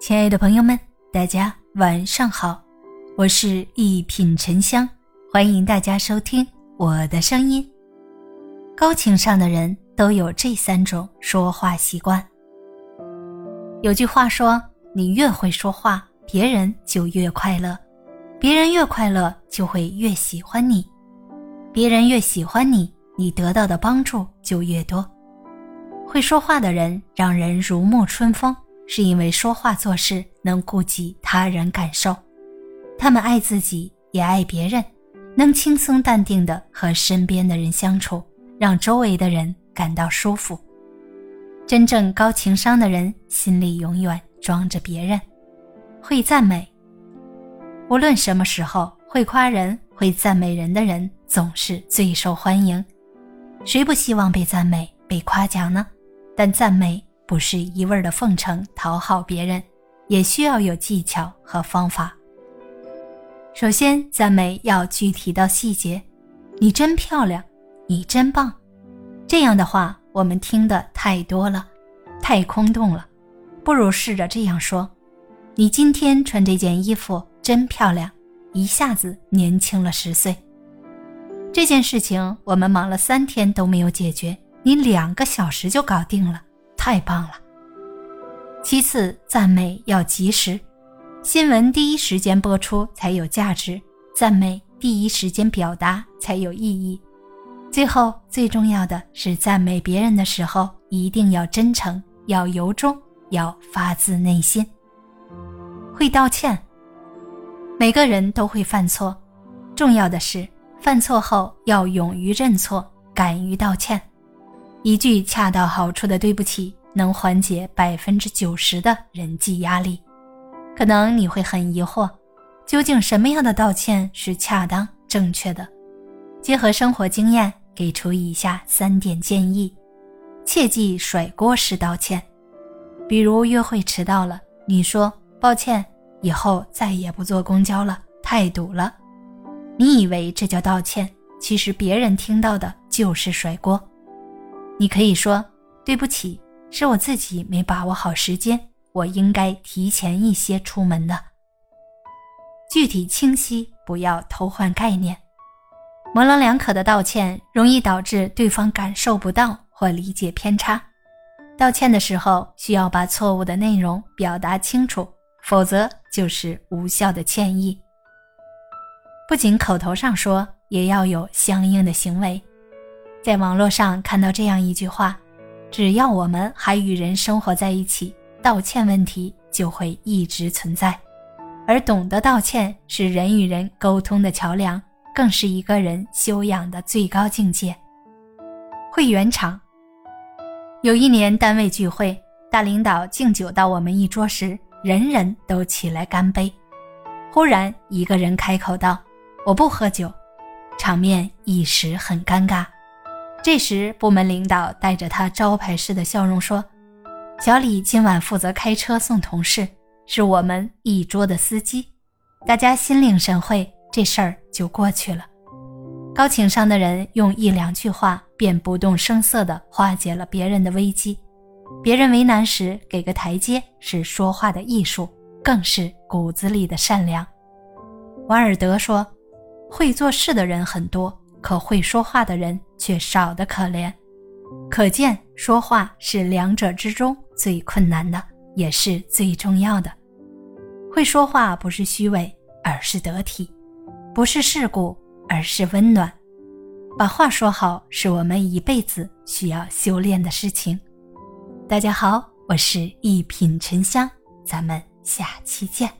亲爱的朋友们，大家晚上好，我是一品沉香，欢迎大家收听我的声音。高情商的人都有这三种说话习惯。有句话说：“你越会说话，别人就越快乐；别人越快乐，就会越喜欢你；别人越喜欢你，你得到的帮助就越多。”会说话的人让人如沐春风。是因为说话做事能顾及他人感受，他们爱自己也爱别人，能轻松淡定的和身边的人相处，让周围的人感到舒服。真正高情商的人心里永远装着别人，会赞美。无论什么时候，会夸人、会赞美人的人总是最受欢迎。谁不希望被赞美、被夸奖呢？但赞美。不是一味的奉承讨好别人，也需要有技巧和方法。首先，赞美要具体到细节，你真漂亮，你真棒，这样的话我们听的太多了，太空洞了，不如试着这样说：你今天穿这件衣服真漂亮，一下子年轻了十岁。这件事情我们忙了三天都没有解决，你两个小时就搞定了。太棒了。其次，赞美要及时，新闻第一时间播出才有价值，赞美第一时间表达才有意义。最后，最重要的是赞美别人的时候一定要真诚，要由衷，要发自内心。会道歉，每个人都会犯错，重要的是犯错后要勇于认错，敢于道歉。一句恰到好处的对不起，能缓解百分之九十的人际压力。可能你会很疑惑，究竟什么样的道歉是恰当正确的？结合生活经验，给出以下三点建议：切忌甩锅式道歉。比如约会迟到了，你说抱歉，以后再也不坐公交了，太堵了。你以为这叫道歉，其实别人听到的就是甩锅。你可以说对不起，是我自己没把握好时间，我应该提前一些出门的。具体清晰，不要偷换概念。模棱两可的道歉容易导致对方感受不到或理解偏差。道歉的时候需要把错误的内容表达清楚，否则就是无效的歉意。不仅口头上说，也要有相应的行为。在网络上看到这样一句话：“只要我们还与人生活在一起，道歉问题就会一直存在。而懂得道歉是人与人沟通的桥梁，更是一个人修养的最高境界。”会圆场。有一年单位聚会，大领导敬酒到我们一桌时，人人都起来干杯。忽然一个人开口道：“我不喝酒。”场面一时很尴尬。这时，部门领导带着他招牌式的笑容说：“小李今晚负责开车送同事，是我们一桌的司机。”大家心领神会，这事儿就过去了。高情商的人用一两句话便不动声色地化解了别人的危机。别人为难时给个台阶，是说话的艺术，更是骨子里的善良。瓦尔德说：“会做事的人很多。”可会说话的人却少得可怜，可见说话是两者之中最困难的，也是最重要的。会说话不是虚伪，而是得体；不是世故，而是温暖。把话说好，是我们一辈子需要修炼的事情。大家好，我是一品沉香，咱们下期见。